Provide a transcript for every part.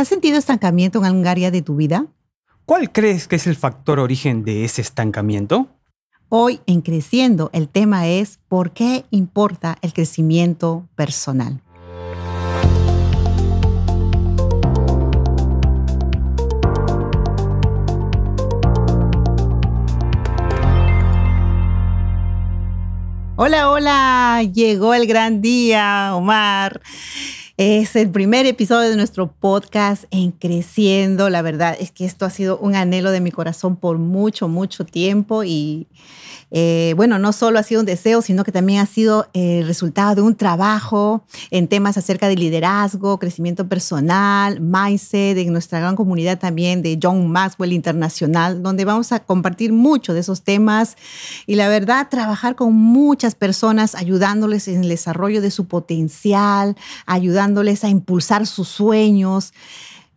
¿Has sentido estancamiento en algún área de tu vida? ¿Cuál crees que es el factor origen de ese estancamiento? Hoy en Creciendo el tema es ¿por qué importa el crecimiento personal? Hola, hola, llegó el gran día, Omar. Es el primer episodio de nuestro podcast en Creciendo. La verdad es que esto ha sido un anhelo de mi corazón por mucho, mucho tiempo y eh, bueno, no solo ha sido un deseo, sino que también ha sido el resultado de un trabajo en temas acerca de liderazgo, crecimiento personal, mindset, en nuestra gran comunidad también de John Maxwell Internacional, donde vamos a compartir mucho de esos temas y la verdad, trabajar con muchas personas, ayudándoles en el desarrollo de su potencial, ayudándoles a impulsar sus sueños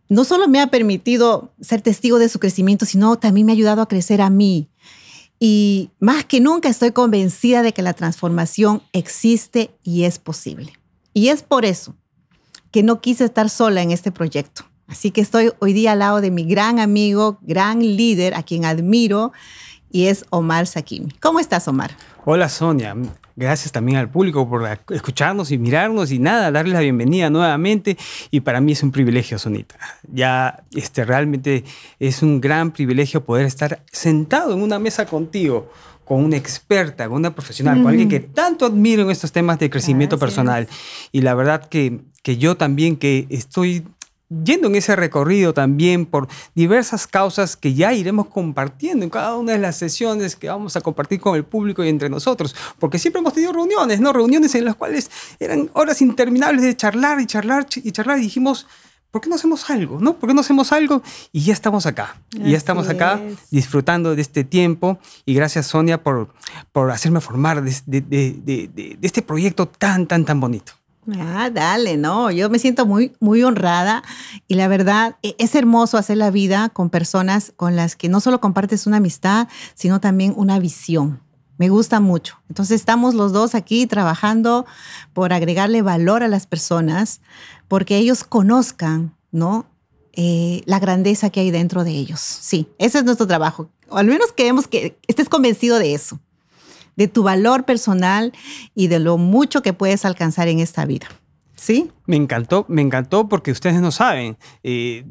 no solo me ha permitido ser testigo de su crecimiento, sino también me ha ayudado a crecer a mí. Y más que nunca estoy convencida de que la transformación existe y es posible. Y es por eso que no quise estar sola en este proyecto. Así que estoy hoy día al lado de mi gran amigo, gran líder, a quien admiro, y es Omar Sakimi. ¿Cómo estás, Omar? Hola, Sonia. Gracias también al público por escucharnos y mirarnos y nada, darles la bienvenida nuevamente. Y para mí es un privilegio, Sonita. Ya este, realmente es un gran privilegio poder estar sentado en una mesa contigo con una experta, con una profesional, con alguien que tanto admiro en estos temas de crecimiento personal. Y la verdad que, que yo también que estoy yendo en ese recorrido también por diversas causas que ya iremos compartiendo en cada una de las sesiones que vamos a compartir con el público y entre nosotros, porque siempre hemos tenido reuniones, ¿no? Reuniones en las cuales eran horas interminables de charlar y charlar y charlar y dijimos, ¿por qué no hacemos algo? ¿No? ¿Por qué no hacemos algo? Y ya estamos acá. y ya estamos acá disfrutando de este tiempo. Y gracias, Sonia, por, por hacerme formar de, de este proyecto tan, tan, tan bonito. Ah, dale, no, yo me siento muy, muy honrada y la verdad e, es hermoso hacer la vida con personas con las que no solo compartes una amistad, sino también una visión. Me gusta mucho. Entonces estamos los dos aquí trabajando por agregarle valor a las personas, porque ellos conozcan, ¿no? Eh, la grandeza que hay dentro de ellos. Sí, ese es nuestro trabajo. O al menos queremos que estés convencido de eso de tu valor personal y de lo mucho que puedes alcanzar en esta vida. ¿Sí? Me encantó, me encantó porque ustedes no saben, eh,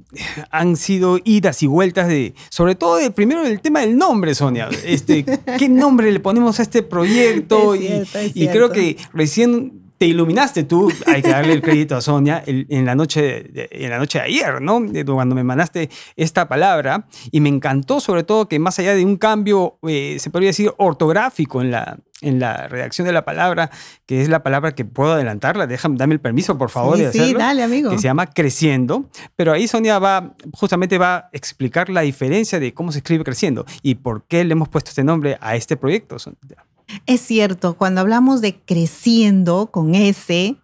han sido idas y vueltas de, sobre todo de, primero el tema del nombre, Sonia. Este, ¿Qué nombre le ponemos a este proyecto? y creo que recién te iluminaste tú, hay que darle el crédito a Sonia, en, la noche de, en la noche de ayer, ¿no? Cuando me mandaste esta palabra y me encantó sobre todo que más allá de un cambio, eh, se podría decir, ortográfico en la, en la redacción de la palabra, que es la palabra que puedo adelantarla, déjame, dame el permiso, por favor, sí, de hacerlo. Sí, dale, amigo. Que se llama Creciendo, pero ahí Sonia va, justamente va a explicar la diferencia de cómo se escribe Creciendo y por qué le hemos puesto este nombre a este proyecto, Sonia. Es cierto, cuando hablamos de creciendo con S,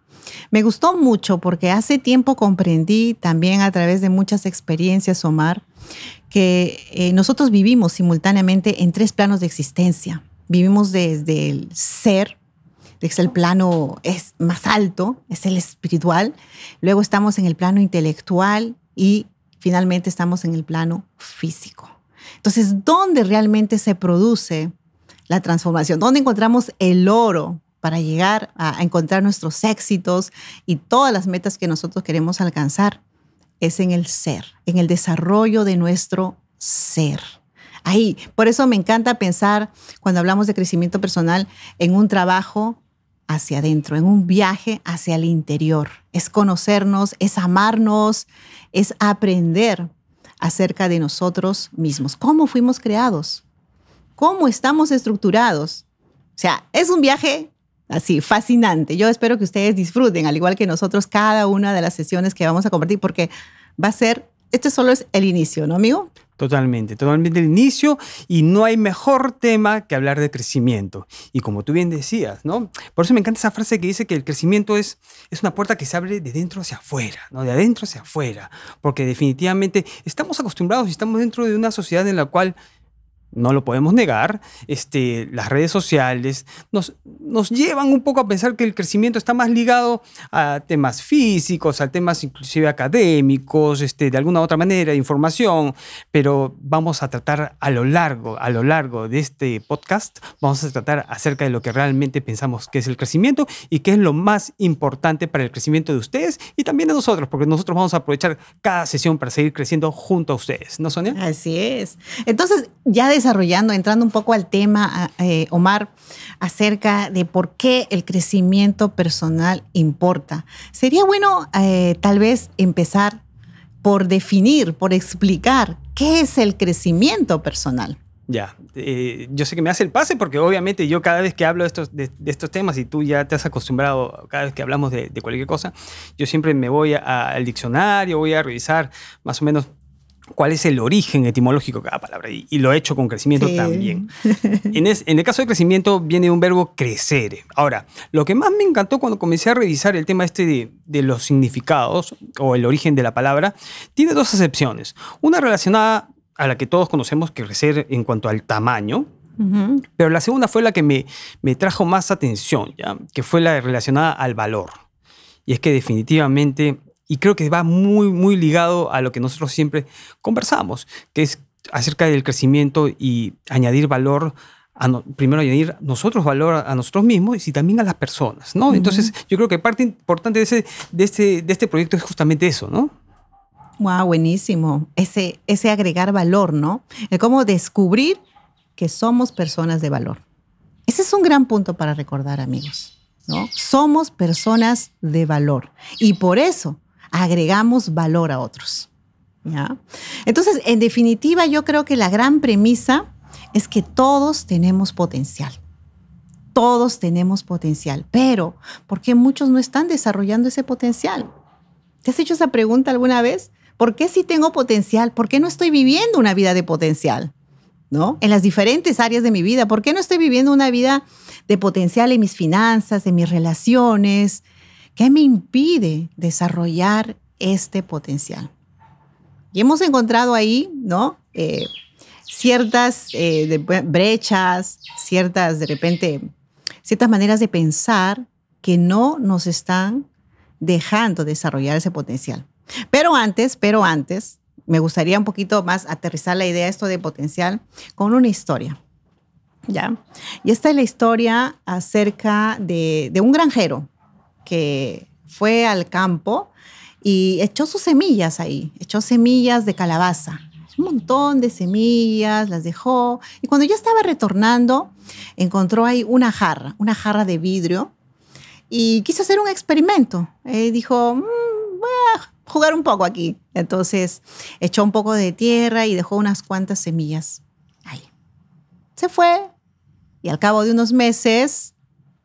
me gustó mucho porque hace tiempo comprendí también a través de muchas experiencias, Omar, que eh, nosotros vivimos simultáneamente en tres planos de existencia. Vivimos desde el ser, es el plano es más alto, es el espiritual. Luego estamos en el plano intelectual y finalmente estamos en el plano físico. Entonces, ¿dónde realmente se produce la transformación, dónde encontramos el oro para llegar a encontrar nuestros éxitos y todas las metas que nosotros queremos alcanzar, es en el ser, en el desarrollo de nuestro ser. Ahí, por eso me encanta pensar cuando hablamos de crecimiento personal en un trabajo hacia adentro, en un viaje hacia el interior. Es conocernos, es amarnos, es aprender acerca de nosotros mismos, cómo fuimos creados, cómo estamos estructurados. O sea, es un viaje así, fascinante. Yo espero que ustedes disfruten, al igual que nosotros, cada una de las sesiones que vamos a compartir, porque va a ser, este solo es el inicio, ¿no, amigo? Totalmente, totalmente el inicio y no hay mejor tema que hablar de crecimiento. Y como tú bien decías, ¿no? Por eso me encanta esa frase que dice que el crecimiento es, es una puerta que se abre de dentro hacia afuera, ¿no? De adentro hacia afuera, porque definitivamente estamos acostumbrados y estamos dentro de una sociedad en la cual no lo podemos negar, este, las redes sociales nos, nos llevan un poco a pensar que el crecimiento está más ligado a temas físicos, a temas inclusive académicos, este, de alguna otra manera, de información, pero vamos a tratar a lo largo, a lo largo de este podcast, vamos a tratar acerca de lo que realmente pensamos que es el crecimiento y qué es lo más importante para el crecimiento de ustedes y también de nosotros, porque nosotros vamos a aprovechar cada sesión para seguir creciendo junto a ustedes, ¿no, Sonia? Así es. Entonces, ya de desarrollando, entrando un poco al tema, eh, Omar, acerca de por qué el crecimiento personal importa. Sería bueno eh, tal vez empezar por definir, por explicar qué es el crecimiento personal. Ya, eh, yo sé que me hace el pase porque obviamente yo cada vez que hablo de estos, de, estos temas y tú ya te has acostumbrado, cada vez que hablamos de, cualquier cosa, yo siempre me voy al diccionario, voy a revisar más o menos cuál es el origen etimológico de cada palabra y, lo he hecho con crecimiento también. En, el caso de crecimiento viene un verbo crecer. Ahora, lo que más me encantó cuando comencé a revisar el tema este de, los significados o el origen de la palabra, tiene dos acepciones. Una relacionada a la que todos conocemos que crecer en cuanto al tamaño, pero la segunda fue la que me, me trajo más atención, ¿ya? que fue la relacionada al valor. Y es que definitivamente y creo que va muy, muy ligado a lo que nosotros siempre conversamos, que es acerca del crecimiento y añadir valor primero añadir nosotros valor a nosotros mismos y también a las personas, ¿no? Entonces, yo creo que parte importante de, ese, de, este, de este proyecto es justamente eso, ¿no? Wow, buenísimo. Ese, ese agregar valor, ¿no? El cómo descubrir que somos personas de valor. Ese es un gran punto para recordar, amigos, ¿no? Somos personas de valor. Y por eso agregamos valor a otros. ¿ya? Entonces, en definitiva, yo creo que la gran premisa es que todos tenemos potencial. Todos tenemos potencial, pero ¿por qué muchos no están desarrollando ese potencial? ¿Te has hecho esa pregunta alguna vez? ¿Por qué si tengo potencial? ¿Por qué no estoy viviendo una vida de potencial? ¿No? En las diferentes áreas de mi vida. ¿Por qué no estoy viviendo una vida de potencial en mis finanzas, en mis relaciones, ¿Qué me impide desarrollar este potencial? Y hemos encontrado ahí, ¿no? Eh, ciertas eh, brechas, ciertas, de repente, ciertas maneras de pensar que no nos están dejando desarrollar ese potencial. Pero antes, pero antes, me gustaría un poquito más aterrizar la idea de esto de potencial con una historia. ¿Ya? Y esta es la historia acerca de un granjero que fue al campo y echó sus semillas ahí, echó semillas de calabaza, un montón de semillas, las dejó y cuando ya estaba retornando encontró ahí una jarra, una jarra de vidrio y quiso hacer un experimento. Y dijo, mm, voy a jugar un poco aquí. Entonces echó un poco de tierra y dejó unas cuantas semillas ahí. Se fue y al cabo de unos meses,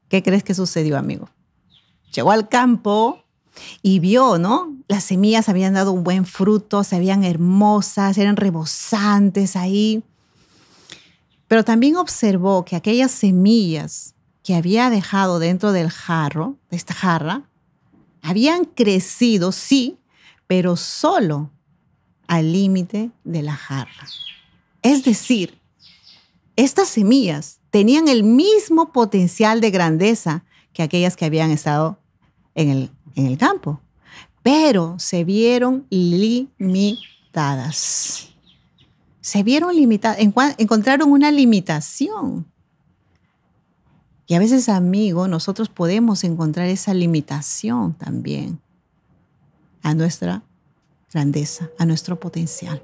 ¿qué crees que sucedió, amigo? Llegó al campo y vio, ¿no? Las semillas habían dado un buen fruto, se veían hermosas, eran rebosantes ahí. Pero también observó que aquellas semillas que había dejado dentro del jarro, de esta jarra, habían crecido, sí, pero solo al límite de la jarra. Es decir, estas semillas tenían el mismo potencial de grandeza que aquellas que habían estado en el, en el campo, pero se vieron limitadas. Se vieron limitadas, encontraron una limitación. Y a veces, amigo, nosotros podemos encontrar esa limitación también a nuestra grandeza, a nuestro potencial.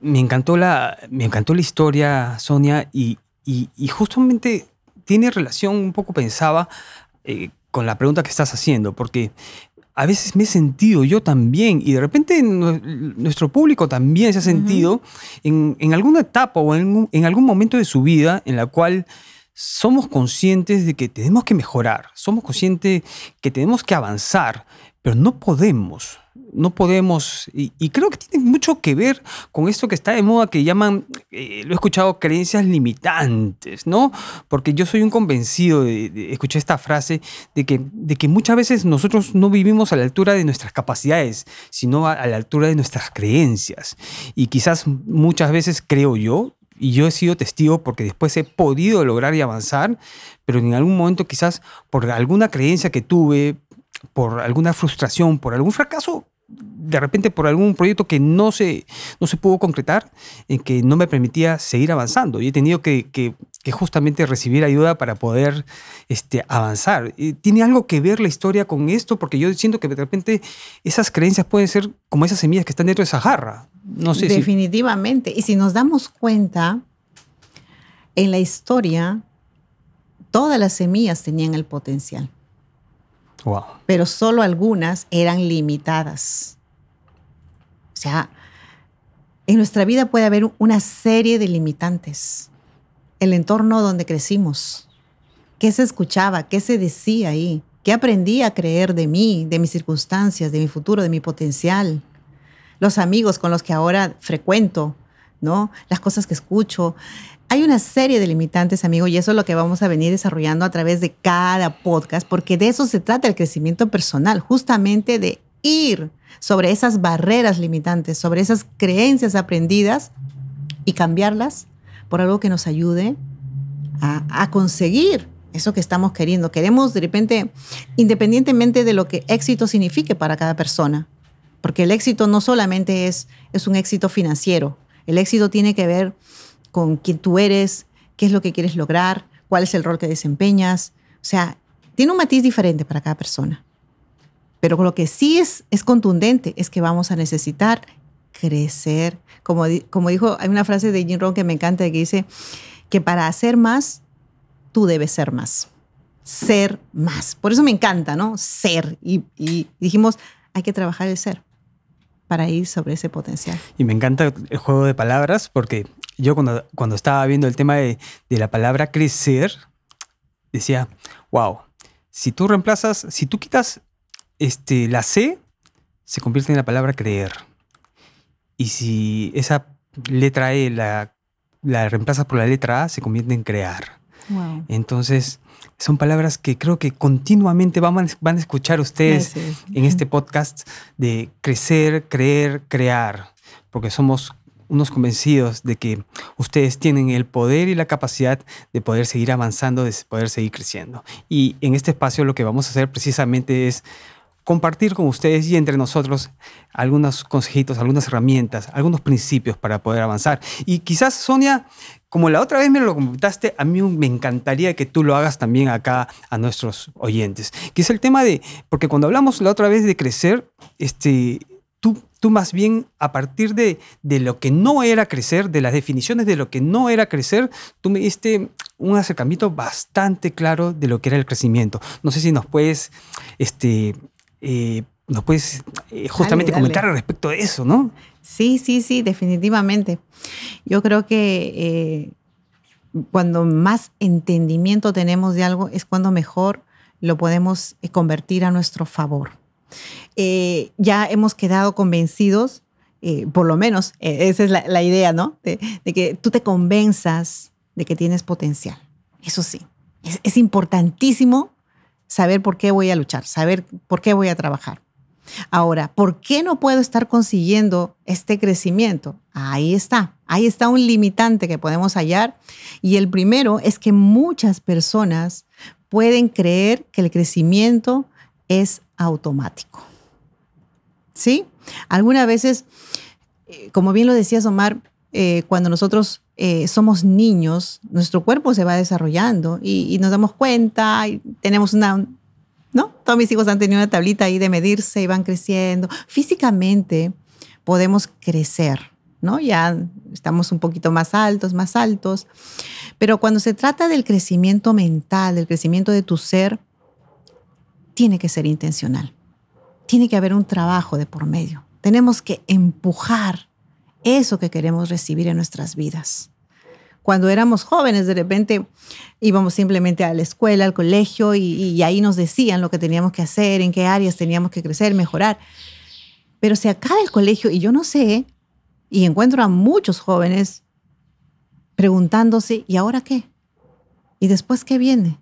Me encantó la, me encantó la historia, Sonia, y, y, justamente tiene relación, un poco pensaba, eh, con la pregunta que estás haciendo, porque a veces me he sentido yo también, y de repente nuestro público también se ha sentido en, alguna etapa o en, en, algún momento de su vida en la cual somos conscientes de que tenemos que mejorar, somos conscientes que tenemos que avanzar, pero no podemos no podemos, y, creo que tiene mucho que ver con esto que está de moda que llaman, eh, lo he escuchado, creencias limitantes, ¿no? Porque yo soy un convencido de, escuchar esta frase de que, de que muchas veces nosotros no vivimos a la altura de nuestras capacidades, sino a, la altura de nuestras creencias. Y quizás muchas veces creo yo, y yo he sido testigo porque después he podido lograr y avanzar, pero en algún momento quizás por alguna creencia que tuve, por alguna frustración, por algún fracaso, de repente por algún proyecto que no se, no se pudo concretar, en que no me permitía seguir avanzando. Y he tenido que, justamente recibir ayuda para poder este, avanzar. ¿Tiene algo que ver la historia con esto? Porque yo siento que de repente esas creencias pueden ser como esas semillas que están dentro de esa jarra. No Definitivamente. Y si nos damos cuenta, en la historia, todas las semillas tenían el potencial. Pero solo algunas eran limitadas. O sea, en nuestra vida puede haber una serie de limitantes. El entorno donde crecimos. ¿Qué se escuchaba? ¿Qué se decía ahí? ¿Qué aprendí a creer de mí, de mis circunstancias, de mi futuro, de mi potencial? Los amigos con los que ahora frecuento, ¿no? Las cosas que escucho, hay una serie de limitantes, amigo, y eso es lo que vamos a venir desarrollando a través de cada podcast, porque de eso se trata el crecimiento personal, justamente de ir sobre esas barreras limitantes, sobre esas creencias aprendidas y cambiarlas por algo que nos ayude a, conseguir eso que estamos queriendo. Queremos de repente, independientemente de lo que éxito signifique para cada persona, porque el éxito no solamente es, es un éxito financiero, el éxito tiene que ver con quién tú eres, qué es lo que quieres lograr, cuál es el rol que desempeñas. O sea, tiene un matiz diferente para cada persona. Pero lo que sí es, es contundente es que vamos a necesitar crecer. Como, como dijo, hay una frase de Jim Rohn que me encanta que dice que para hacer más, tú debes ser más. Ser más. Por eso me encanta, ¿no? Ser. Y, y dijimos, hay que trabajar el ser para ir sobre ese potencial. Y me encanta el juego de palabras porque yo cuando, cuando estaba viendo el tema de, la palabra crecer, decía, wow, si tú reemplazas, si tú quitas este, la C, se convierte en la palabra creer. Y si esa letra E la, la reemplazas por la letra A, se convierte en crear. Entonces, son palabras que creo que continuamente van, van a escuchar ustedes en este podcast de crecer, creer, crear, porque somos unos convencidos de que ustedes tienen el poder y la capacidad de poder seguir avanzando, de poder seguir creciendo. Y en este espacio lo que vamos a hacer precisamente es compartir con ustedes y entre nosotros algunos consejitos, algunas herramientas, algunos principios para poder avanzar. Y quizás, Sonia, como la otra vez me lo comentaste, a mí me encantaría que tú lo hagas también acá a nuestros oyentes, que es el tema de, porque cuando hablamos la otra vez de crecer, este, tú, tú más bien a partir de, de, lo que no era crecer, de las definiciones de lo que no era crecer, tú me diste un acercamiento bastante claro de lo que era el crecimiento. No sé si nos puedes, este, eh, nos puedes eh, justamente comentar al respecto de eso, ¿no? Sí, sí, sí, definitivamente. Yo creo que eh, cuando más entendimiento tenemos de algo es cuando mejor lo podemos convertir a nuestro favor. Eh, ya hemos quedado convencidos, eh, por lo menos eh, esa es la, idea, ¿no? De, que tú te convenzas de que tienes potencial. Eso sí, es, es importantísimo saber por qué voy a luchar, saber por qué voy a trabajar. Ahora, ¿por qué no puedo estar consiguiendo este crecimiento? Ahí está, ahí está un limitante que podemos hallar. Y el primero es que muchas personas pueden creer que el crecimiento es automático. ¿Sí? Algunas veces, eh, como bien lo decías, Omar, eh, cuando nosotros eh, somos niños, nuestro cuerpo se va desarrollando y, nos damos cuenta y tenemos una, ¿no? Todos mis hijos han tenido una tablita ahí de medirse y van creciendo. Físicamente podemos crecer, ¿no? Ya estamos un poquito más altos, más altos. Pero cuando se trata del crecimiento mental, del crecimiento de tu ser, tiene que ser intencional. Tiene que haber un trabajo de por medio. Tenemos que empujar eso que queremos recibir en nuestras vidas. Cuando éramos jóvenes, de repente íbamos simplemente a la escuela, al colegio, y, ahí nos decían lo que teníamos que hacer, en qué áreas teníamos que crecer, mejorar. Pero se acaba el colegio y yo no sé, y encuentro a muchos jóvenes preguntándose, ¿y ahora qué? ¿Y después qué viene?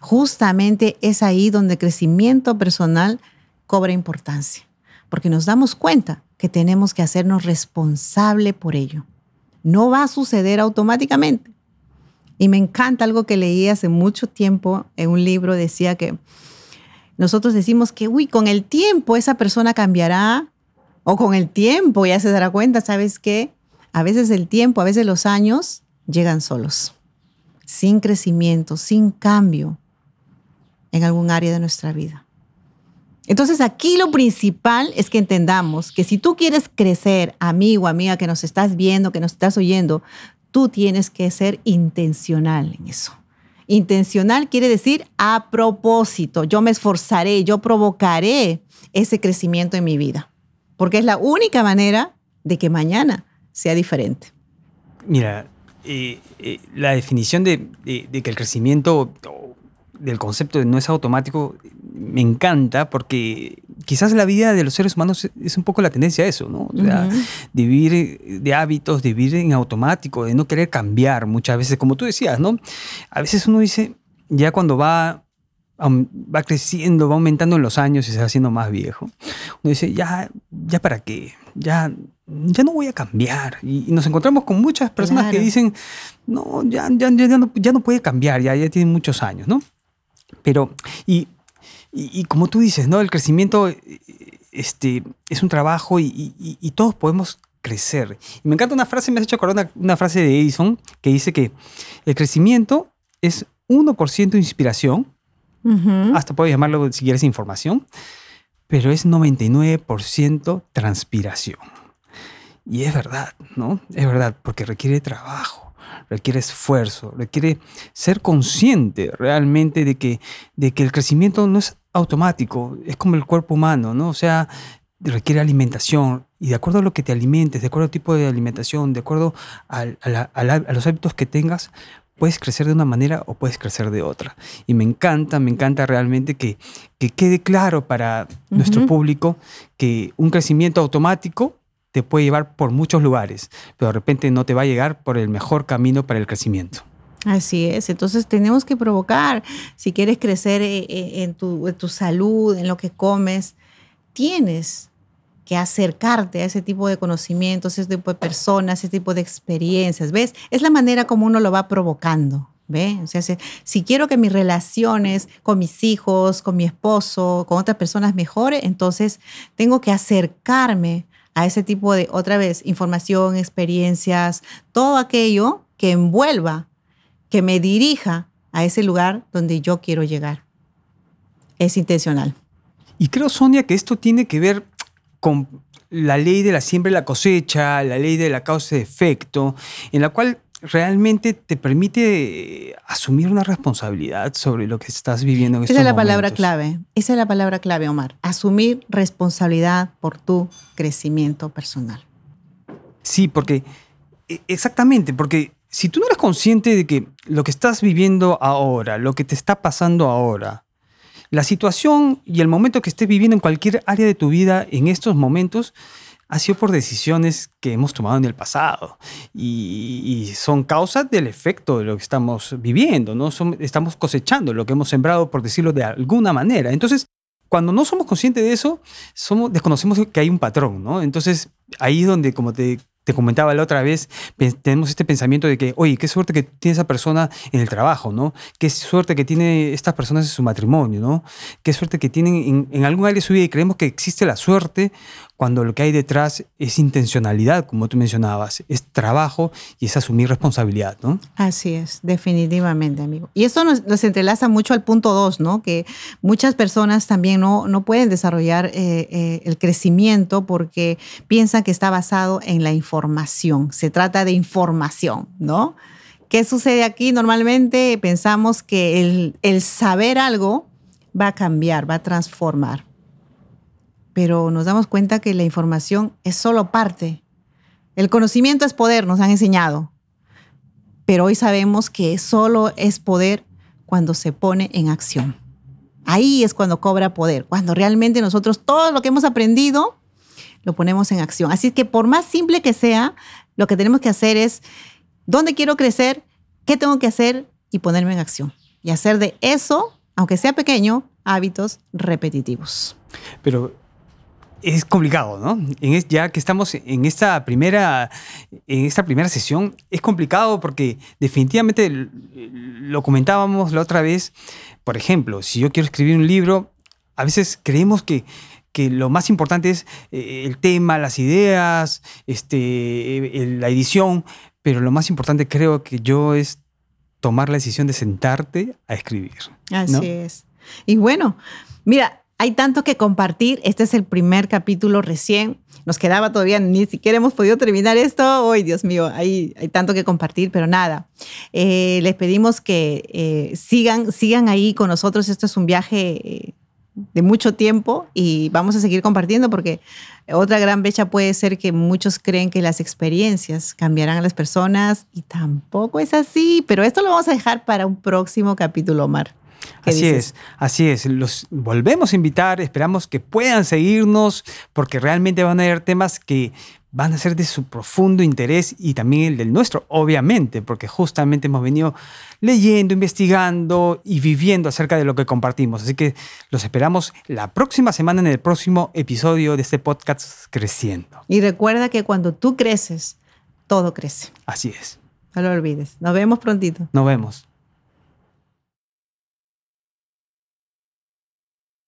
Justamente es ahí donde el crecimiento personal cobra importancia, porque nos damos cuenta que tenemos que hacernos responsable por ello. no va a suceder automáticamente. Y me encanta algo que leí hace mucho tiempo en un libro, decía que nosotros decimos que, uy, con el tiempo esa persona cambiará, o con el tiempo ya se dará cuenta, ¿sabes qué? A veces el tiempo, a veces los años llegan solos, sin crecimiento, sin cambio en algún área de nuestra vida. Entonces aquí lo principal es que entendamos que si tú quieres crecer, amigo, amiga, que nos estás viendo, que nos estás oyendo, tú tienes que ser intencional en eso. Intencional quiere decir a propósito. Yo me esforzaré, yo provocaré ese crecimiento en mi vida, porque es la única manera de que mañana sea diferente. Mira, eh, eh, la definición de, de, que el crecimiento del concepto de no es automático me encanta porque quizás la vida de los seres humanos es un poco la tendencia a eso, ¿no? O sea, de vivir de hábitos, de vivir en automático, de no querer cambiar muchas veces, como tú decías, ¿no? A veces uno dice, ya cuando va, va creciendo, va aumentando en los años y se va haciendo más viejo, uno dice, ya, ya para qué, ya, ya no voy a cambiar. Y, nos encontramos con muchas personas que dicen, no, ya, ya, ya, no, ya no puede cambiar, ya, ya tiene muchos años, ¿no? Pero, y, y, como tú dices, ¿no? El crecimiento este, es un trabajo y, todos podemos crecer. Y me encanta una frase, me has hecho acordar una, frase de Edison que dice que el crecimiento es 1% inspiración, hasta puedo llamarlo si quieres información, pero es 99% transpiración. Y es verdad, ¿no? Es verdad, porque requiere trabajo requiere esfuerzo, requiere ser consciente realmente de que, de que el crecimiento no es automático, es como el cuerpo humano, ¿no? O sea, requiere alimentación y de acuerdo a lo que te alimentes, de acuerdo al tipo de alimentación, de acuerdo a, los hábitos que tengas, puedes crecer de una manera o puedes crecer de otra. Y me encanta, me encanta realmente que, que quede claro para nuestro público que un crecimiento automático te puede llevar por muchos lugares, pero de repente no te va a llegar por el mejor camino para el crecimiento. Así es, entonces tenemos que provocar, si quieres crecer eh, eh, en tu, salud, en lo que comes, tienes que acercarte a ese tipo de conocimientos, ese tipo de personas, ese tipo de experiencias, ¿ves? Es la manera como uno lo va provocando. ¿Ve? O sea, si, si, quiero que mis relaciones con mis hijos, con mi esposo, con otras personas mejore, entonces tengo que acercarme a ese tipo de, otra vez, información, experiencias, todo aquello que envuelva, que me dirija a ese lugar donde yo quiero llegar. Es intencional. Y creo, Sonia, que esto tiene que ver con la ley de la siembra y la cosecha, la ley de la causa y efecto, en la cual realmente te permite asumir una responsabilidad sobre lo que estás viviendo en Esa es la palabra clave. Esa es la palabra clave, Omar. Asumir responsabilidad por tu crecimiento personal. Sí, porque e, exactamente, porque si tú no eres consciente de que lo que estás viviendo ahora, lo que te está pasando ahora, la situación y el momento que estés viviendo en cualquier área de tu vida en estos momentos, ha sido por decisiones que hemos tomado en el pasado y, son causas del efecto de lo que estamos viviendo, ¿no? estamos cosechando lo que hemos sembrado, por decirlo de alguna manera. Entonces, cuando no somos conscientes de eso, somos, desconocemos que hay un patrón, ¿no? Entonces, ahí es donde, como te te comentaba la otra vez, tenemos este pensamiento de que, oye, qué suerte que tiene esa persona en el trabajo, ¿no? Qué suerte que tiene estas personas en su matrimonio, ¿no? Qué suerte que tienen en, en algún área de su vida y creemos que existe la suerte cuando lo que hay detrás es intencionalidad, como tú mencionabas, es trabajo y es asumir responsabilidad, ¿no? Así es, definitivamente, amigo. Y eso nos, entrelaza mucho al punto dos, ¿no? Que muchas personas también no, no pueden desarrollar eh, eh, el crecimiento porque piensan que está basado en la información. Se trata de información, ¿no? ¿Qué sucede aquí? Normalmente pensamos que el, el saber algo va a cambiar, va a transformar pero nos damos cuenta que la información es solo parte. El conocimiento es poder, nos han enseñado, pero hoy sabemos que solo es poder cuando se pone en acción. Ahí es cuando cobra poder, cuando realmente nosotros todo lo que hemos aprendido lo ponemos en acción. Así que por más simple que sea, lo que tenemos que hacer es, ¿dónde quiero crecer? ¿Qué tengo que hacer? Y ponerme en acción. Y hacer de eso, aunque sea pequeño, hábitos repetitivos. Pero es complicado, ¿no? ya que estamos en esta primera, en esta primera sesión, es complicado porque definitivamente lo comentábamos la otra vez. Por ejemplo, si yo quiero escribir un libro, a veces creemos que, que lo más importante es eh, el tema, las ideas, este, la edición, pero lo más importante creo que yo es tomar la decisión de sentarte a escribir. Así es. Y bueno, mira, hay tanto que compartir. Este es el primer capítulo recién. Nos quedaba todavía, ni siquiera hemos podido terminar esto. ¡Ay, Dios mío! Hay, hay tanto que compartir, pero nada. Eh, les pedimos que eh, sigan, sigan ahí con nosotros. Esto es un viaje eh, de mucho tiempo y vamos a seguir compartiendo porque otra gran brecha puede ser que muchos creen que las experiencias cambiarán a las personas y tampoco es así, pero esto lo vamos a dejar para un próximo capítulo, Omar. Así es, así es. Los volvemos a invitar, esperamos que puedan seguirnos porque realmente van a haber temas que van a ser de su profundo interés y también el del nuestro, obviamente, porque justamente hemos venido leyendo, investigando y viviendo acerca de lo que compartimos. Así que los esperamos la próxima semana en el próximo episodio de este podcast Creciendo. Y recuerda que cuando tú creces, todo crece. Así es. No lo olvides. Nos vemos prontito. Nos vemos.